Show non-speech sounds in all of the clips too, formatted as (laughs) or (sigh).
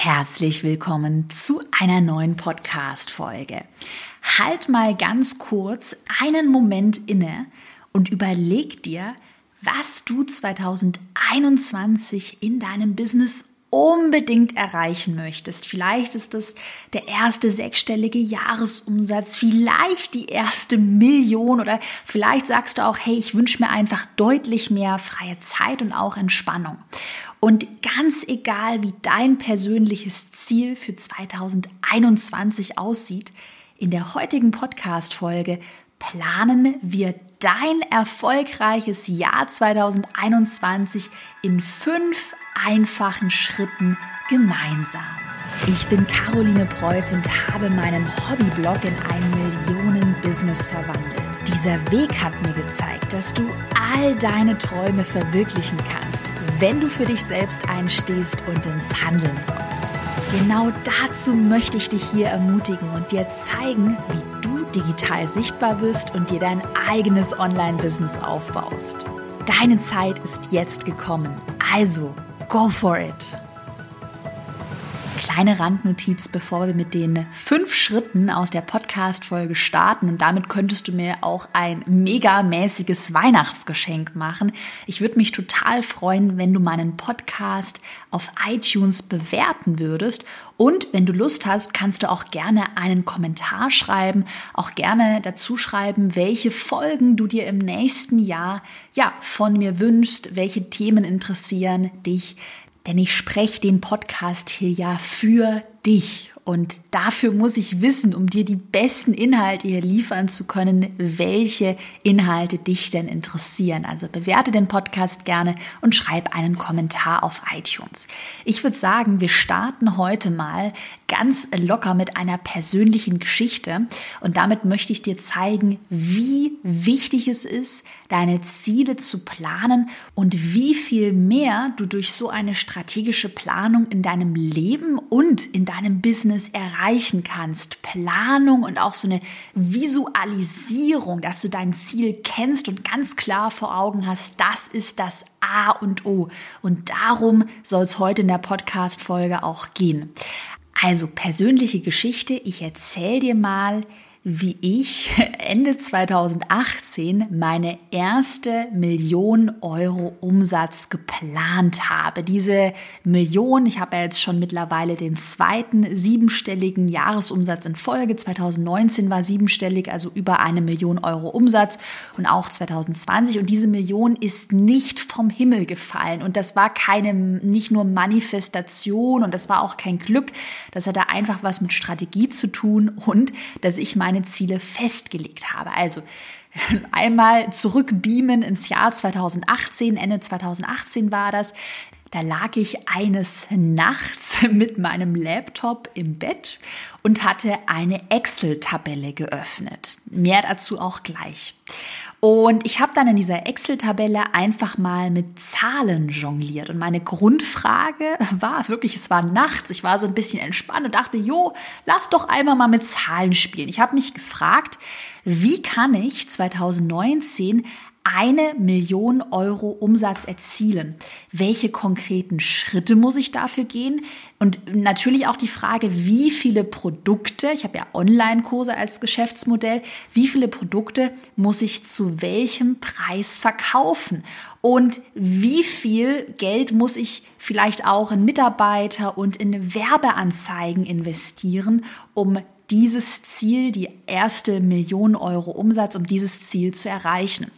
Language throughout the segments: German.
Herzlich willkommen zu einer neuen Podcast-Folge. Halt mal ganz kurz einen Moment inne und überleg dir, was du 2021 in deinem Business unbedingt erreichen möchtest. Vielleicht ist es der erste sechsstellige Jahresumsatz, vielleicht die erste Million oder vielleicht sagst du auch, hey, ich wünsche mir einfach deutlich mehr freie Zeit und auch Entspannung. Und ganz egal, wie dein persönliches Ziel für 2021 aussieht, in der heutigen Podcast-Folge planen wir dein erfolgreiches Jahr 2021 in fünf einfachen Schritten gemeinsam. Ich bin Caroline Preuß und habe meinen Hobbyblog in ein Millionen-Business verwandelt. Dieser Weg hat mir gezeigt, dass du all deine Träume verwirklichen kannst, wenn du für dich selbst einstehst und ins Handeln kommst. Genau dazu möchte ich dich hier ermutigen und dir zeigen, wie du digital sichtbar bist und dir dein eigenes Online-Business aufbaust. Deine Zeit ist jetzt gekommen. Also Go for it! Kleine Randnotiz, bevor wir mit den fünf Schritten aus der Podcast-Folge starten. Und damit könntest du mir auch ein megamäßiges Weihnachtsgeschenk machen. Ich würde mich total freuen, wenn du meinen Podcast auf iTunes bewerten würdest. Und wenn du Lust hast, kannst du auch gerne einen Kommentar schreiben, auch gerne dazu schreiben, welche Folgen du dir im nächsten Jahr ja von mir wünschst, welche Themen interessieren dich denn ich spreche den Podcast hier ja für dich und dafür muss ich wissen, um dir die besten Inhalte hier liefern zu können, welche Inhalte dich denn interessieren. Also bewerte den Podcast gerne und schreib einen Kommentar auf iTunes. Ich würde sagen, wir starten heute mal ganz locker mit einer persönlichen Geschichte und damit möchte ich dir zeigen, wie wichtig es ist, deine Ziele zu planen und wie viel mehr du durch so eine strategische Planung in deinem Leben und in deinem Business erreichen kannst. Planung und auch so eine Visualisierung, dass du dein Ziel kennst und ganz klar vor Augen hast, das ist das A und O. Und darum soll es heute in der Podcast-Folge auch gehen. Also persönliche Geschichte. Ich erzähle dir mal, wie ich (laughs) Ende 2018 meine erste Million Euro Umsatz geplant habe. Diese Million, ich habe ja jetzt schon mittlerweile den zweiten siebenstelligen Jahresumsatz in Folge. 2019 war siebenstellig, also über eine Million Euro Umsatz und auch 2020. Und diese Million ist nicht vom Himmel gefallen. Und das war keine, nicht nur Manifestation und das war auch kein Glück. Das hatte einfach was mit Strategie zu tun und dass ich meine meine Ziele festgelegt habe. Also (laughs) einmal zurückbeamen ins Jahr 2018, Ende 2018 war das. Da lag ich eines Nachts (laughs) mit meinem Laptop im Bett und hatte eine Excel-Tabelle geöffnet. Mehr dazu auch gleich. Und ich habe dann in dieser Excel-Tabelle einfach mal mit Zahlen jongliert. Und meine Grundfrage (laughs) war wirklich, es war nachts, ich war so ein bisschen entspannt und dachte, jo, lass doch einmal mal mit Zahlen spielen. Ich habe mich gefragt, wie kann ich 2019 eine Million Euro Umsatz erzielen. Welche konkreten Schritte muss ich dafür gehen? Und natürlich auch die Frage, wie viele Produkte, ich habe ja Online-Kurse als Geschäftsmodell, wie viele Produkte muss ich zu welchem Preis verkaufen? Und wie viel Geld muss ich vielleicht auch in Mitarbeiter und in Werbeanzeigen investieren, um dieses Ziel, die erste Million Euro Umsatz, um dieses Ziel zu erreichen?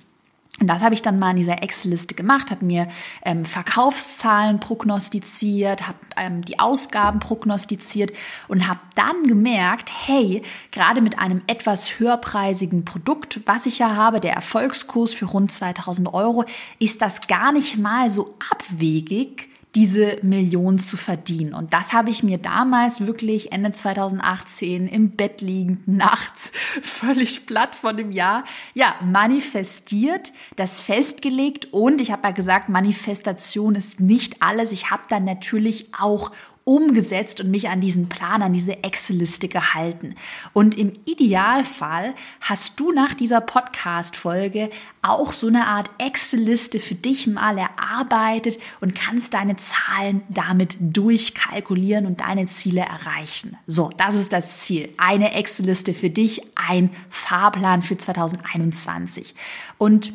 Und das habe ich dann mal in dieser Excel-Liste gemacht, habe mir ähm, Verkaufszahlen prognostiziert, habe ähm, die Ausgaben prognostiziert und habe dann gemerkt, hey, gerade mit einem etwas höherpreisigen Produkt, was ich ja habe, der Erfolgskurs für rund 2000 Euro, ist das gar nicht mal so abwegig, diese Million zu verdienen. Und das habe ich mir damals wirklich Ende 2018 im Bett liegend, (laughs) nachts, völlig platt von dem Jahr, ja, manifestiert, das festgelegt und ich habe ja gesagt, Manifestation ist nicht alles. Ich habe dann natürlich auch umgesetzt und mich an diesen Plan, an diese Excel-Liste gehalten. Und im Idealfall hast du nach dieser Podcast-Folge auch so eine Art Excel-Liste für dich mal erarbeitet und kannst deine Zahlen damit durchkalkulieren und deine Ziele erreichen. So, das ist das Ziel. Eine Excel-Liste für dich, ein Fahrplan für 2021. Und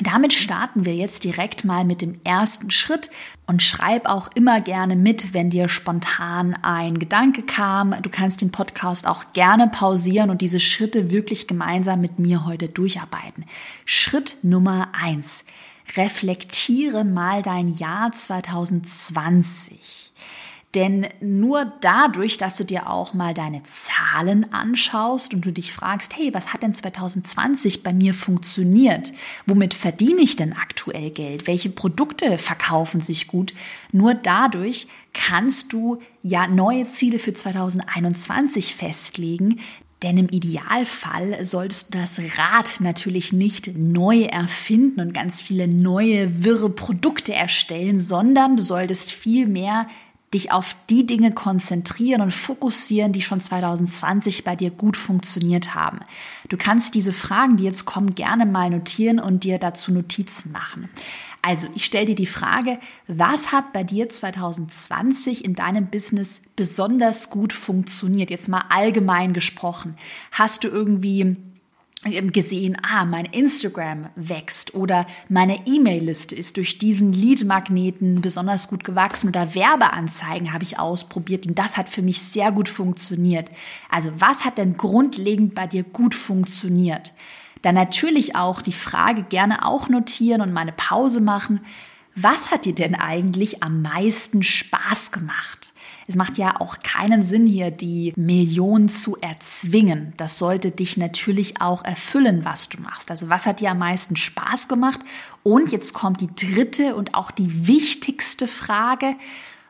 damit starten wir jetzt direkt mal mit dem ersten Schritt und schreib auch immer gerne mit, wenn dir spontan ein Gedanke kam. Du kannst den Podcast auch gerne pausieren und diese Schritte wirklich gemeinsam mit mir heute durcharbeiten. Schritt Nummer eins. Reflektiere mal dein Jahr 2020. Denn nur dadurch, dass du dir auch mal deine Zahlen anschaust und du dich fragst, hey, was hat denn 2020 bei mir funktioniert? Womit verdiene ich denn aktuell Geld? Welche Produkte verkaufen sich gut? Nur dadurch kannst du ja neue Ziele für 2021 festlegen, denn im Idealfall solltest du das Rad natürlich nicht neu erfinden und ganz viele neue, wirre Produkte erstellen, sondern du solltest vielmehr dich auf die Dinge konzentrieren und fokussieren, die schon 2020 bei dir gut funktioniert haben. Du kannst diese Fragen, die jetzt kommen, gerne mal notieren und dir dazu Notizen machen. Also, ich stelle dir die Frage, was hat bei dir 2020 in deinem Business besonders gut funktioniert? Jetzt mal allgemein gesprochen. Hast du irgendwie gesehen, ah, mein Instagram wächst oder meine E-Mail-Liste ist durch diesen Lead-Magneten besonders gut gewachsen oder Werbeanzeigen habe ich ausprobiert und das hat für mich sehr gut funktioniert. Also was hat denn grundlegend bei dir gut funktioniert? Dann natürlich auch die Frage gerne auch notieren und meine Pause machen. Was hat dir denn eigentlich am meisten Spaß gemacht? Es macht ja auch keinen Sinn, hier die Million zu erzwingen. Das sollte dich natürlich auch erfüllen, was du machst. Also was hat dir am meisten Spaß gemacht? Und jetzt kommt die dritte und auch die wichtigste Frage.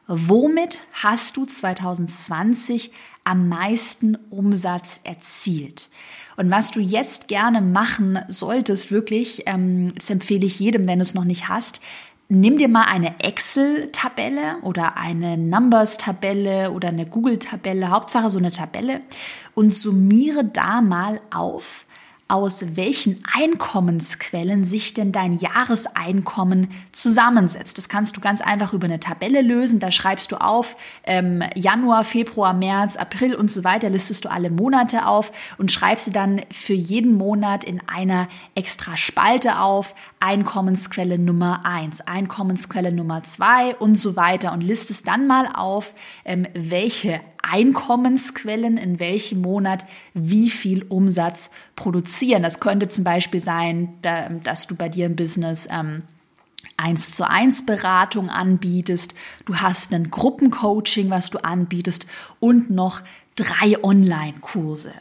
Womit hast du 2020 am meisten Umsatz erzielt? Und was du jetzt gerne machen solltest, wirklich, ähm, das empfehle ich jedem, wenn du es noch nicht hast, nimm dir mal eine Excel-Tabelle oder eine Numbers-Tabelle oder eine Google-Tabelle, Hauptsache so eine Tabelle und summiere da mal auf, aus welchen Einkommensquellen sich denn dein Jahreseinkommen zusammensetzt. Das kannst du ganz einfach über eine Tabelle lösen. Da schreibst du auf ähm, Januar, Februar, März, April und so weiter, listest du alle Monate auf und schreibst sie dann für jeden Monat in einer extra Spalte auf. Einkommensquelle Nummer eins, Einkommensquelle Nummer zwei und so weiter und listest dann mal auf, ähm, welche Einkommensquellen in welchem Monat wie viel Umsatz produzieren. Das könnte zum Beispiel sein, dass du bei dir im Business ähm, eins zu eins Beratung anbietest, du hast ein Gruppencoaching, was du anbietest und noch drei Online-Kurse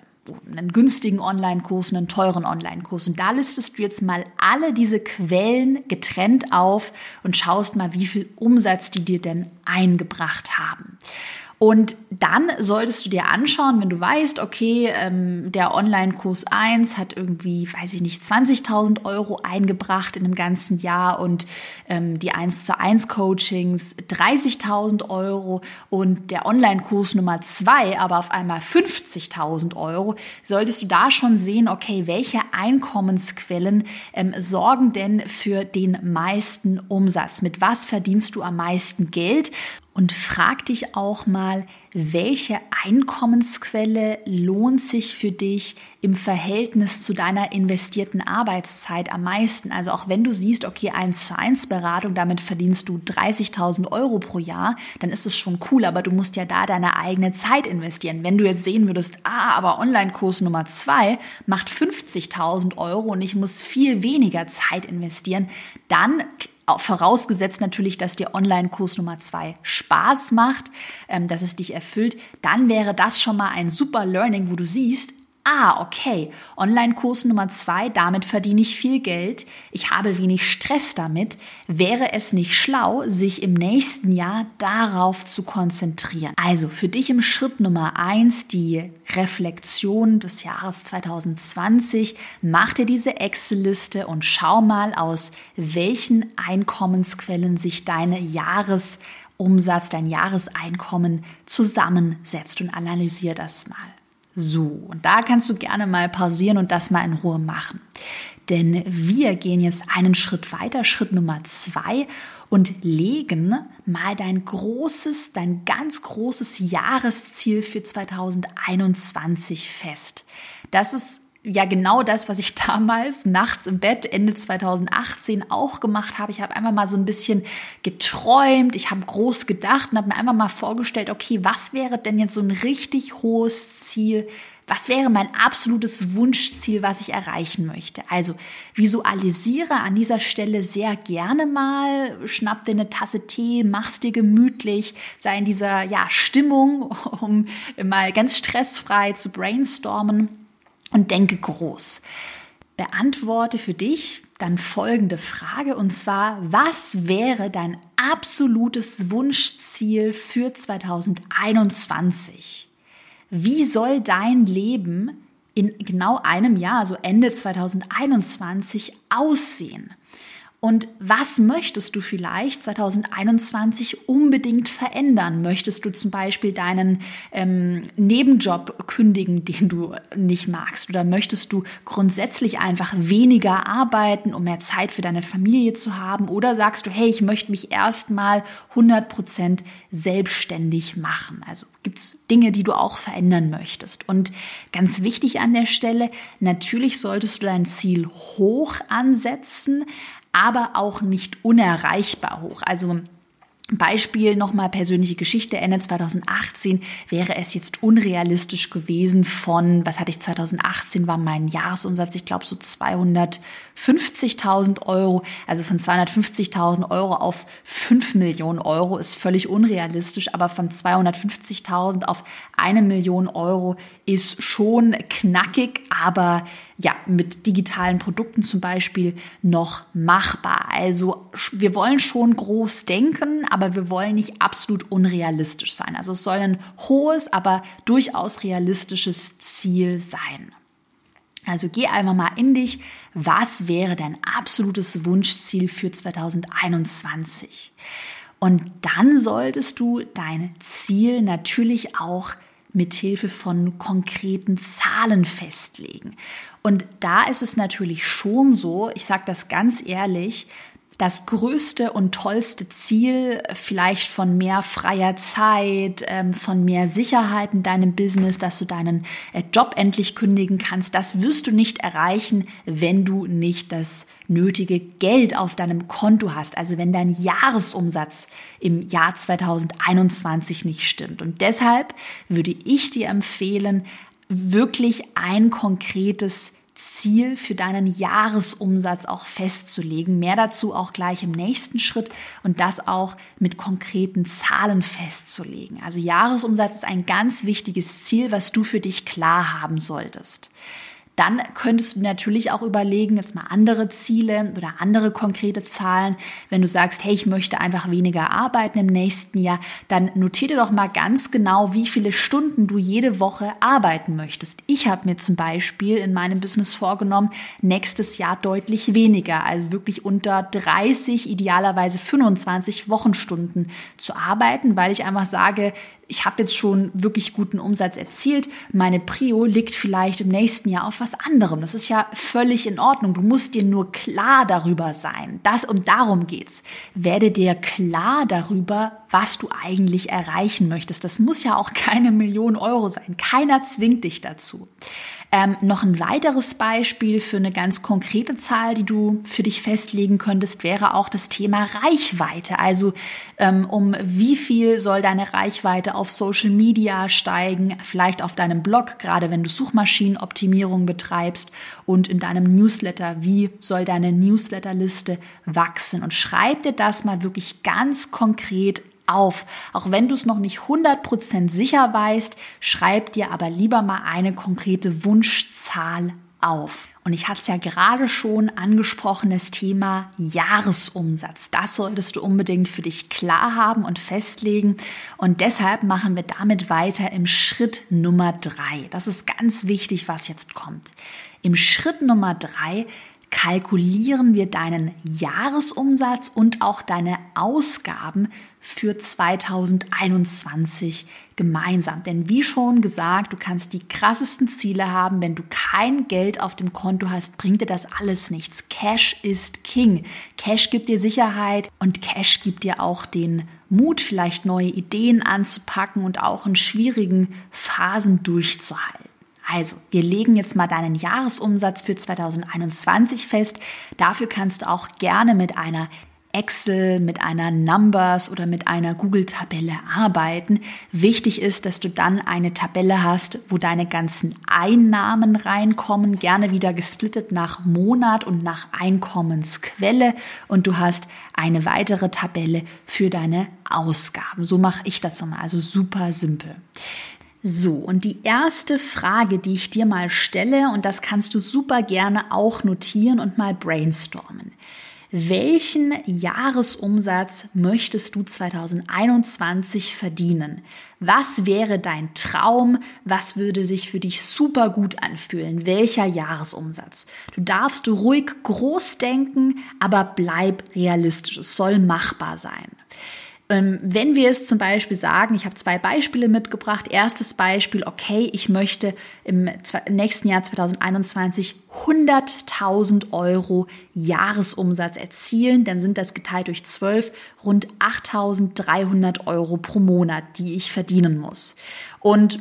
einen günstigen Online-Kurs, einen teuren Online-Kurs. Und da listest du jetzt mal alle diese Quellen getrennt auf und schaust mal, wie viel Umsatz die dir denn eingebracht haben. Und dann solltest du dir anschauen, wenn du weißt, okay, ähm, der Online-Kurs 1 hat irgendwie, weiß ich nicht, 20.000 Euro eingebracht in einem ganzen Jahr und ähm, die 1 zu 1 Coachings 30.000 Euro und der Online-Kurs Nummer 2 aber auf einmal 50.000 Euro, solltest du da schon sehen, okay, welche Einkommensquellen ähm, sorgen denn für den meisten Umsatz? Mit was verdienst du am meisten Geld? Und frag dich auch mal, welche Einkommensquelle lohnt sich für dich im Verhältnis zu deiner investierten Arbeitszeit am meisten? Also auch wenn du siehst, okay, 1 zu 1 Beratung, damit verdienst du 30.000 Euro pro Jahr, dann ist es schon cool, aber du musst ja da deine eigene Zeit investieren. Wenn du jetzt sehen würdest, ah, aber Online-Kurs Nummer 2 macht 50.000 Euro und ich muss viel weniger Zeit investieren, dann vorausgesetzt natürlich, dass dir Online-Kurs Nummer zwei Spaß macht, ähm, dass es dich erfüllt, dann wäre das schon mal ein super Learning, wo du siehst, ah, okay, Online-Kurs Nummer zwei, damit verdiene ich viel Geld, ich habe wenig Stress damit, wäre es nicht schlau, sich im nächsten Jahr darauf zu konzentrieren. Also für dich im Schritt Nummer eins die Reflexion des Jahres 2020, mach dir diese Excel-Liste und schau mal, aus welchen Einkommensquellen sich deine Jahres Jahresumsatz, dein Jahreseinkommen zusammensetzt und analysier das mal. So, und da kannst du gerne mal pausieren und das mal in Ruhe machen. Denn wir gehen jetzt einen Schritt weiter, Schritt Nummer zwei, und legen mal dein großes, dein ganz großes Jahresziel für 2021 fest. Das ist ja genau das, was ich (laughs) damals nachts im Bett Ende 2018 auch gemacht habe. Ich habe einfach mal so ein bisschen geträumt, ich habe groß gedacht und habe mir einfach mal vorgestellt, okay, was wäre denn jetzt so ein richtig hohes Ziel? Was wäre mein absolutes Wunschziel, was ich erreichen möchte? Also visualisiere an dieser Stelle sehr gerne mal, schnapp dir eine Tasse Tee, mach's dir gemütlich, sei in dieser ja, Stimmung, (laughs) um mal ganz stressfrei zu brainstormen und denke groß. Beantworte für dich dann folgende Frage und zwar, was wäre dein absolutes Wunschziel für 2021? Wie soll dein Leben in genau einem Jahr, also Ende 2021, aussehen? Und was möchtest du vielleicht 2021 unbedingt verändern? Möchtest du zum Beispiel deinen ähm, Nebenjob kündigen, den du nicht magst? Oder möchtest du grundsätzlich einfach weniger arbeiten, um mehr Zeit für deine Familie zu haben? Oder sagst du, hey, ich möchte mich erstmal 100 Prozent selbstständig machen? Also gibt es Dinge, die du auch verändern möchtest? Und ganz wichtig an der Stelle, natürlich solltest du dein Ziel hoch ansetzen, aber auch nicht unerreichbar hoch. Also Beispiel nochmal persönliche Geschichte. Ende 2018 wäre es jetzt unrealistisch gewesen von, was hatte ich 2018, war mein Jahresumsatz, ich glaube so 250.000 Euro. Also von 250.000 Euro auf 5 Millionen Euro ist völlig unrealistisch, aber von 250.000 auf eine Million Euro ist schon knackig, aber ja, mit digitalen Produkten zum Beispiel noch machbar. Also wir wollen schon groß denken, aber wir wollen nicht absolut unrealistisch sein. Also es soll ein hohes, aber durchaus realistisches Ziel sein. Also geh einfach mal in dich. Was wäre dein absolutes Wunschziel für 2021? Und dann solltest du dein Ziel natürlich auch mit Hilfe von konkreten Zahlen festlegen. Und da ist es natürlich schon so, ich sage das ganz ehrlich, das größte und tollste Ziel vielleicht von mehr freier Zeit, ähm, von mehr Sicherheit in deinem Business, dass du deinen äh, Job endlich kündigen kannst, das wirst du nicht erreichen, wenn du nicht das nötige Geld auf deinem Konto hast. Also wenn dein Jahresumsatz im Jahr 2021 nicht stimmt. Und deshalb würde ich dir empfehlen, wirklich ein konkretes Ziel für deinen Jahresumsatz auch festzulegen. Mehr dazu auch gleich im nächsten Schritt und das auch mit konkreten Zahlen festzulegen. Also Jahresumsatz ist ein ganz wichtiges Ziel, was du für dich klar haben solltest. Dann könntest du natürlich auch überlegen, jetzt mal andere Ziele oder andere konkrete Zahlen. Wenn du sagst, hey, ich möchte einfach weniger arbeiten im nächsten Jahr, dann notiere doch mal ganz genau, wie viele Stunden du jede Woche arbeiten möchtest. Ich habe mir zum Beispiel in meinem Business vorgenommen, nächstes Jahr deutlich weniger, also wirklich unter 30, idealerweise 25 Wochenstunden zu arbeiten, weil ich einfach sage, ich habe jetzt schon wirklich guten Umsatz erzielt, meine Prio liegt vielleicht im nächsten Jahr auf was anderem. Das ist ja völlig in Ordnung. Du musst dir nur klar darüber sein. Das und darum geht's. Werde dir klar darüber, was du eigentlich erreichen möchtest. Das muss ja auch (laughs) keine Million Euro sein. Keiner zwingt dich dazu. Ähm, noch ein weiteres Beispiel für eine ganz konkrete Zahl, die du für dich festlegen könntest, wäre auch das Thema Reichweite. Also ähm, um wie viel soll deine Reichweite auf Social Media steigen, vielleicht auf deinem Blog, gerade wenn du Suchmaschinenoptimierung betreibst und in deinem Newsletter, wie soll deine Newsletterliste wachsen? Und schreib dir das mal wirklich ganz konkret auf. Auch wenn du es noch nicht 100% sicher weißt, schreib dir aber lieber mal eine konkrete Wunschzahl auf. Und ich hatte es ja gerade schon angesprochen, das Thema Jahresumsatz. Das solltest du unbedingt für dich klar haben und festlegen. Und deshalb machen wir damit weiter im Schritt Nummer drei. Das ist ganz wichtig, was jetzt kommt. Im Schritt Nummer drei kalkulieren wir deinen Jahresumsatz und auch deine Ausgaben für 2021 gemeinsam. Denn wie schon gesagt, du kannst die krassesten Ziele haben. Wenn du kein Geld auf dem Konto hast, bringt dir das alles nichts. Cash ist King. Cash gibt dir Sicherheit und Cash gibt dir auch den Mut, vielleicht neue Ideen anzupacken und auch in schwierigen Phasen durchzuhalten. Also, wir legen jetzt mal deinen Jahresumsatz für 2021 fest. Dafür kannst du auch gerne mit einer Excel, mit einer Numbers oder mit einer Google-Tabelle arbeiten. Wichtig ist, dass du dann eine Tabelle hast, wo deine ganzen Einnahmen reinkommen, gerne wieder gesplittet nach Monat und nach Einkommensquelle. Und du hast eine weitere Tabelle für deine Ausgaben. So mache ich das immer, also super simpel. So, und die erste Frage, die ich dir mal stelle, und das kannst du super gerne auch notieren und mal brainstormen. Welchen Jahresumsatz möchtest du 2021 verdienen? Was wäre dein Traum? Was würde sich für dich super gut anfühlen? Welcher Jahresumsatz? Du darfst ruhig groß denken, aber bleib realistisch. Es soll machbar sein. Ähm, wenn wir es zum Beispiel sagen, ich habe zwei Beispiele mitgebracht. Erstes Beispiel, okay, ich möchte im nächsten Jahr 2021 100.000 Euro Jahresumsatz erzielen, dann sind das geteilt durch 12 rund 8.300 Euro pro Monat, die ich verdienen muss. Und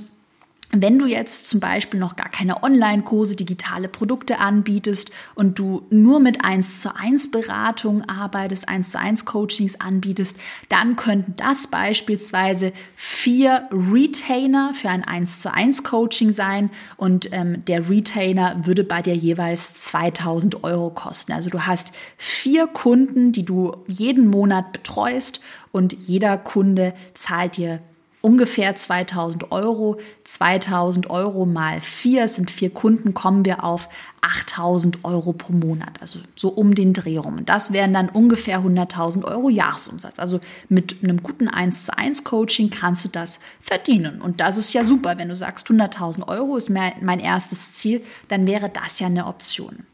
wenn du jetzt zum Beispiel noch gar keine Online-Kurse, digitale Produkte anbietest und du nur mit 1 zu 1 Beratung arbeitest, 1 zu 1 Coachings anbietest, dann könnten das beispielsweise vier Retainer für ein 1 zu 1 Coaching sein und ähm, der Retainer würde bei dir jeweils 2000 Euro kosten. Also du hast vier Kunden, die du jeden Monat betreust und jeder Kunde zahlt dir ungefähr 2000 Euro. 2000 Euro mal vier sind vier Kunden, kommen wir auf 8000 Euro pro Monat. Also so um den Dreh rum. Und das wären dann ungefähr 100.000 Euro Jahresumsatz. Also mit einem guten 1 zu 1 Coaching kannst du das verdienen. Und das ist ja super. Wenn du sagst, 100.000 Euro ist mein erstes Ziel, dann wäre das ja eine Option.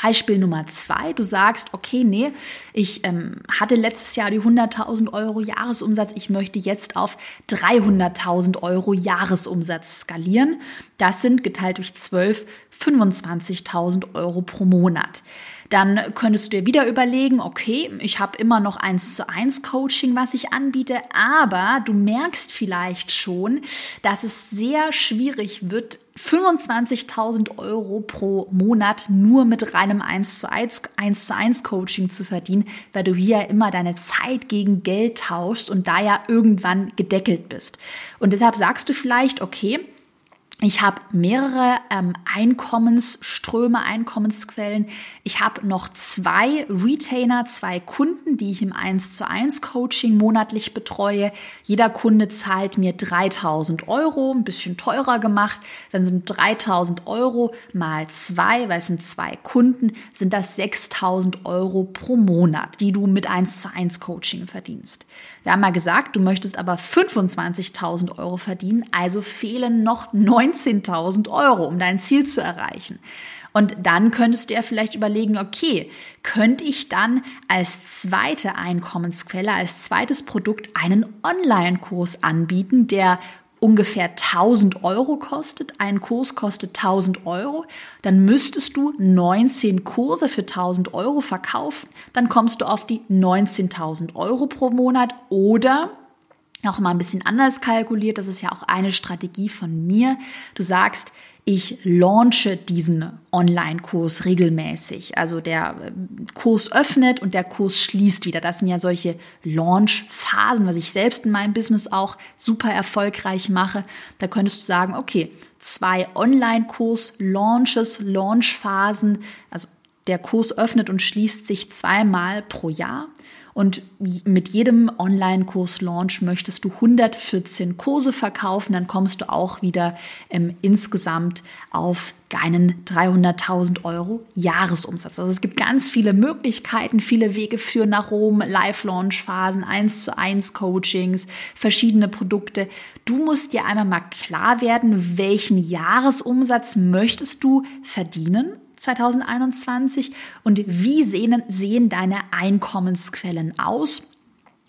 Beispiel Nummer zwei, du sagst, okay, nee, ich ähm, hatte letztes Jahr die 100.000 Euro Jahresumsatz, ich möchte jetzt auf 300.000 Euro Jahresumsatz skalieren. Das sind geteilt durch 12 25.000 Euro pro Monat. Dann könntest du dir wieder überlegen, okay, ich habe immer noch eins zu eins Coaching, was ich anbiete, aber du merkst vielleicht schon, dass es sehr schwierig wird, 25.000 Euro pro Monat nur mit reinem 1 zu 1, 1 zu 1 Coaching zu verdienen, weil du hier immer deine Zeit gegen Geld tauschst und da ja irgendwann gedeckelt bist. Und deshalb sagst du vielleicht, okay, ich habe mehrere ähm, Einkommensströme, Einkommensquellen. Ich habe noch zwei Retainer, zwei Kunden, die ich im 1 zu 1 Coaching monatlich betreue. Jeder Kunde zahlt mir 3000 Euro, ein bisschen teurer gemacht. Dann sind 3000 Euro mal zwei, weil es sind zwei Kunden, sind das 6000 Euro pro Monat, die du mit 1 zu 1 Coaching verdienst. Wir haben mal gesagt, du möchtest aber 25.000 Euro verdienen, also fehlen noch 19.000 Euro, um dein Ziel zu erreichen. Und dann könntest du ja vielleicht überlegen, okay, könnte ich dann als zweite Einkommensquelle, als zweites Produkt einen Online-Kurs anbieten, der ungefähr 1000 Euro kostet, ein Kurs kostet 1000 Euro, dann müsstest du 19 Kurse für 1000 Euro verkaufen, dann kommst du auf die 19.000 Euro pro Monat. Oder auch mal ein bisschen anders kalkuliert, das ist ja auch eine Strategie von mir. Du sagst, ich launche diesen Online-Kurs regelmäßig. Also der äh, Kurs öffnet und der Kurs schließt wieder. Das sind ja solche Launch-Phasen, was ich selbst in meinem Business auch super erfolgreich mache. Da könntest du sagen, okay, zwei Online-Kurs-Launches, Launch-Phasen, also der Kurs öffnet und schließt sich zweimal pro Jahr. Und mit jedem Online-Kurs-Launch möchtest du 114 Kurse verkaufen, dann kommst du auch wieder ähm, insgesamt auf deinen 300.000 Euro Jahresumsatz. Also es gibt ganz viele Möglichkeiten, viele Wege führen nach Rom, Live-Launch-Phasen, 1 zu 1 Coachings, verschiedene Produkte. Du musst dir einmal mal klar werden, welchen Jahresumsatz möchtest du verdienen 2021 und wie sehen, sehen deine Einkommensquellen aus?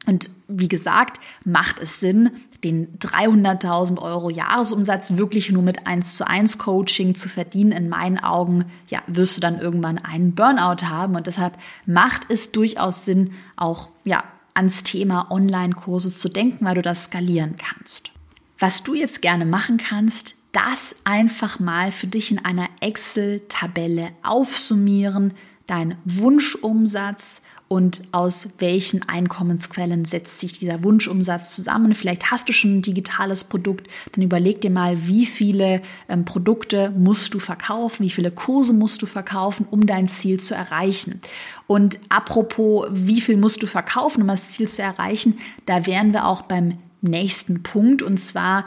Und wie gesagt, macht es Sinn, den 300.000 Euro Jahresumsatz wirklich nur mit 1 zu 1 Coaching zu verdienen? In meinen Augen, ja, wirst du dann irgendwann einen Burnout haben. Und deshalb macht es durchaus Sinn, auch, ja, ans Thema Online-Kurse zu denken, weil du das skalieren kannst. Was du jetzt gerne machen kannst, das einfach mal für dich in einer Excel-Tabelle aufsummieren, dein Wunschumsatz und aus welchen Einkommensquellen setzt sich dieser Wunschumsatz zusammen. Vielleicht hast du schon ein digitales Produkt, dann überleg dir mal, wie viele ähm, Produkte musst du verkaufen, wie viele Kurse musst du verkaufen, um dein Ziel zu erreichen. Und apropos, wie viel musst du verkaufen, um das Ziel zu erreichen, da wären wir auch beim nächsten Punkt und zwar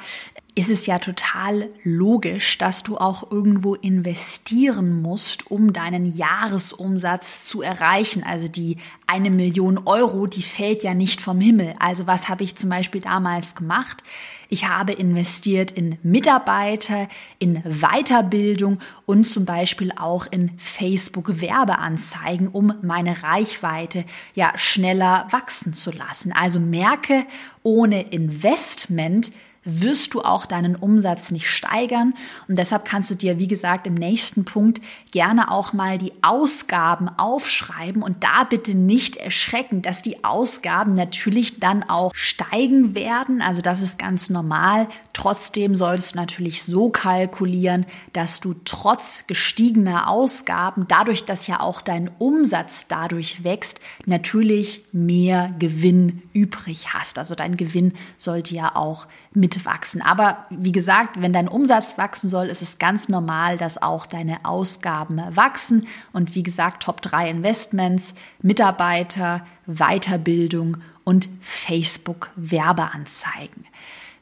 ist es ja total logisch, dass du auch irgendwo investieren musst, um deinen Jahresumsatz zu erreichen. Also die eine Million Euro, die fällt ja nicht vom Himmel. Also was habe ich zum Beispiel damals gemacht? Ich habe investiert in Mitarbeiter, in Weiterbildung und zum Beispiel auch in Facebook-Werbeanzeigen, um meine Reichweite ja schneller wachsen zu lassen. Also merke, ohne Investment wirst du auch deinen Umsatz nicht steigern. Und deshalb kannst du dir, wie gesagt, im nächsten Punkt gerne auch mal die Ausgaben aufschreiben und da bitte nicht erschrecken, dass die Ausgaben natürlich dann auch steigen werden. Also das ist ganz normal. Trotzdem solltest du natürlich so kalkulieren, dass du trotz gestiegener Ausgaben, dadurch, dass ja auch dein Umsatz dadurch wächst, natürlich mehr Gewinn übrig hast. Also dein Gewinn sollte ja auch mitwachsen. Aber wie gesagt, wenn dein Umsatz wachsen soll, ist es ganz normal, dass auch deine Ausgaben wachsen. Und wie gesagt, Top 3 Investments, Mitarbeiter, Weiterbildung und Facebook Werbeanzeigen.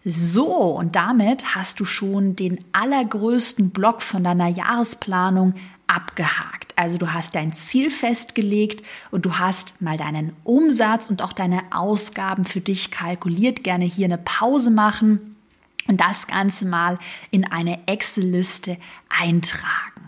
So, und damit hast du schon den allergrößten Block von deiner Jahresplanung abgehakt. Also du hast dein Ziel festgelegt und du hast mal deinen Umsatz und auch deine Ausgaben für dich kalkuliert. Gerne hier eine Pause machen und das Ganze mal in eine Excel-Liste eintragen.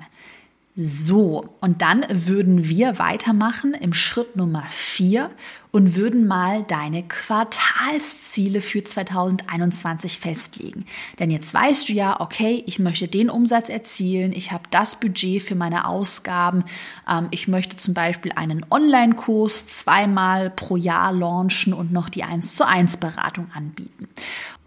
So, und dann würden wir weitermachen im Schritt Nummer vier und würden mal deine Quartalsziele für 2021 festlegen. Denn jetzt weißt du ja, okay, ich möchte den Umsatz erzielen, ich habe das Budget für meine Ausgaben, ähm, ich möchte zum Beispiel einen Online-Kurs zweimal pro Jahr launchen und noch die 1 zu 1 Beratung anbieten.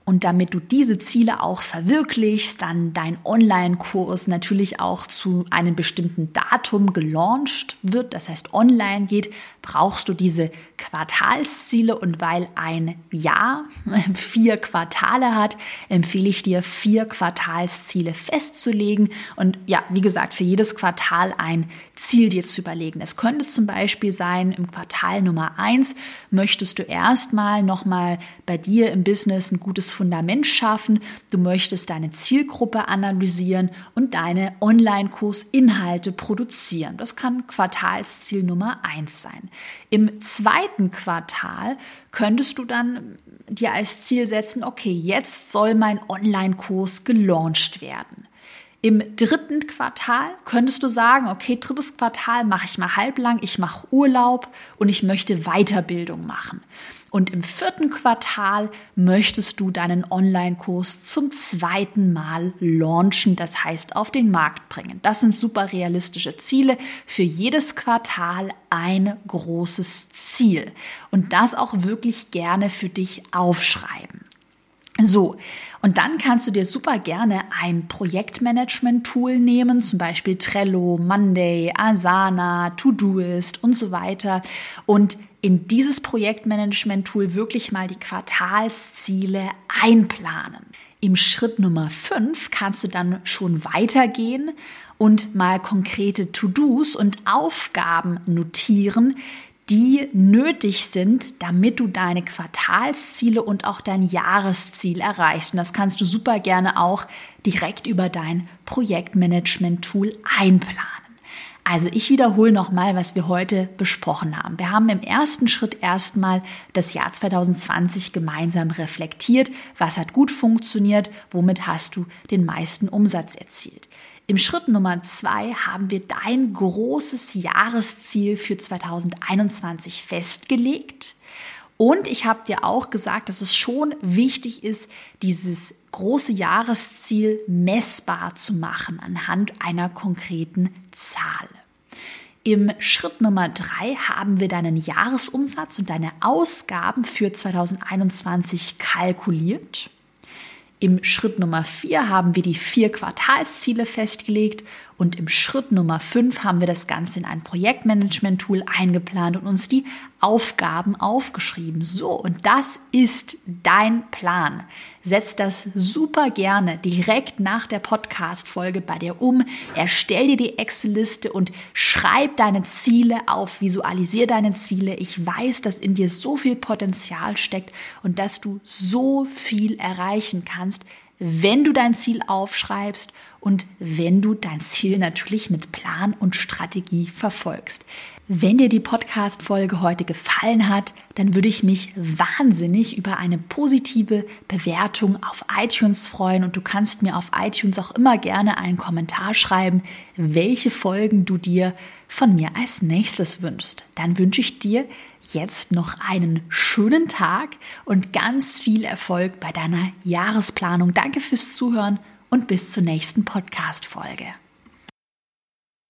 Und damit du diese Ziele auch verwirklichst, dann dein Online-Kurs natürlich auch zu einem bestimmten Datum gelauncht wird, das heißt online geht, brauchst du diese Quartalsziele. Und weil ein Jahr (laughs) vier Quartale hat, empfehle ich dir, vier Quartalsziele festzulegen. Und ja, wie gesagt, für jedes Quartal ein Ziel dir zu überlegen. Es könnte zum Beispiel sein, im Quartal Nummer eins möchtest du erstmal nochmal bei dir im Business ein gutes Fundament schaffen. Du möchtest deine Zielgruppe analysieren und deine Online-Kursinhalte produzieren. Das kann Quartalsziel Nummer eins sein. Im zweiten Quartal könntest du dann dir als Ziel setzen, okay, jetzt soll mein Online-Kurs gelauncht werden. Im dritten Quartal könntest du sagen, okay, drittes Quartal mache ich mal halblang, ich mache Urlaub und ich möchte Weiterbildung machen. Und im vierten Quartal möchtest du deinen Online-Kurs zum zweiten Mal launchen, das heißt auf den Markt bringen. Das sind super realistische Ziele. Für jedes Quartal ein großes Ziel. Und das auch wirklich gerne für dich aufschreiben. So, und dann kannst du dir super gerne ein Projektmanagement-Tool nehmen, zum Beispiel Trello, Monday, Asana, Todoist und so weiter. Und in dieses Projektmanagement-Tool wirklich mal die Quartalsziele einplanen. Im Schritt Nummer 5 kannst du dann schon weitergehen und mal konkrete To-Dos und Aufgaben notieren, die nötig sind, damit du deine Quartalsziele und auch dein Jahresziel erreichst. Und das kannst du super gerne auch direkt über dein Projektmanagement-Tool einplanen. Also ich wiederhole nochmal, was wir heute besprochen haben. Wir haben im ersten Schritt erstmal das Jahr 2020 gemeinsam reflektiert. Was hat gut funktioniert? Womit hast du den meisten Umsatz erzielt? Im Schritt Nummer zwei haben wir dein großes Jahresziel für 2021 festgelegt. Und ich habe dir auch gesagt, dass es schon wichtig ist, dieses große Jahresziel messbar zu machen anhand einer konkreten Zahl. Im Schritt Nummer drei haben wir deinen Jahresumsatz und deine Ausgaben für 2021 kalkuliert. Im Schritt Nummer vier haben wir die vier Quartalsziele festgelegt und im Schritt Nummer fünf haben wir das Ganze in ein Projektmanagement-Tool eingeplant und uns die Aufgaben aufgeschrieben. So, und das ist dein Plan. Setz das super gerne direkt nach der Podcast-Folge bei dir um. Erstell dir die Excel-Liste und schreib deine Ziele auf. Visualisier deine Ziele. Ich weiß, dass in dir so viel Potenzial steckt und dass du so viel erreichen kannst, wenn du dein Ziel aufschreibst und wenn du dein Ziel natürlich mit Plan und Strategie verfolgst. Wenn dir die Podcast-Folge heute gefallen hat, dann würde ich mich wahnsinnig über eine positive Bewertung auf iTunes freuen und du kannst mir auf iTunes auch immer gerne einen Kommentar schreiben, welche Folgen du dir von mir als nächstes wünschst. Dann wünsche ich dir jetzt noch einen schönen Tag und ganz viel Erfolg bei deiner Jahresplanung. Danke fürs Zuhören und bis zur nächsten Podcast-Folge.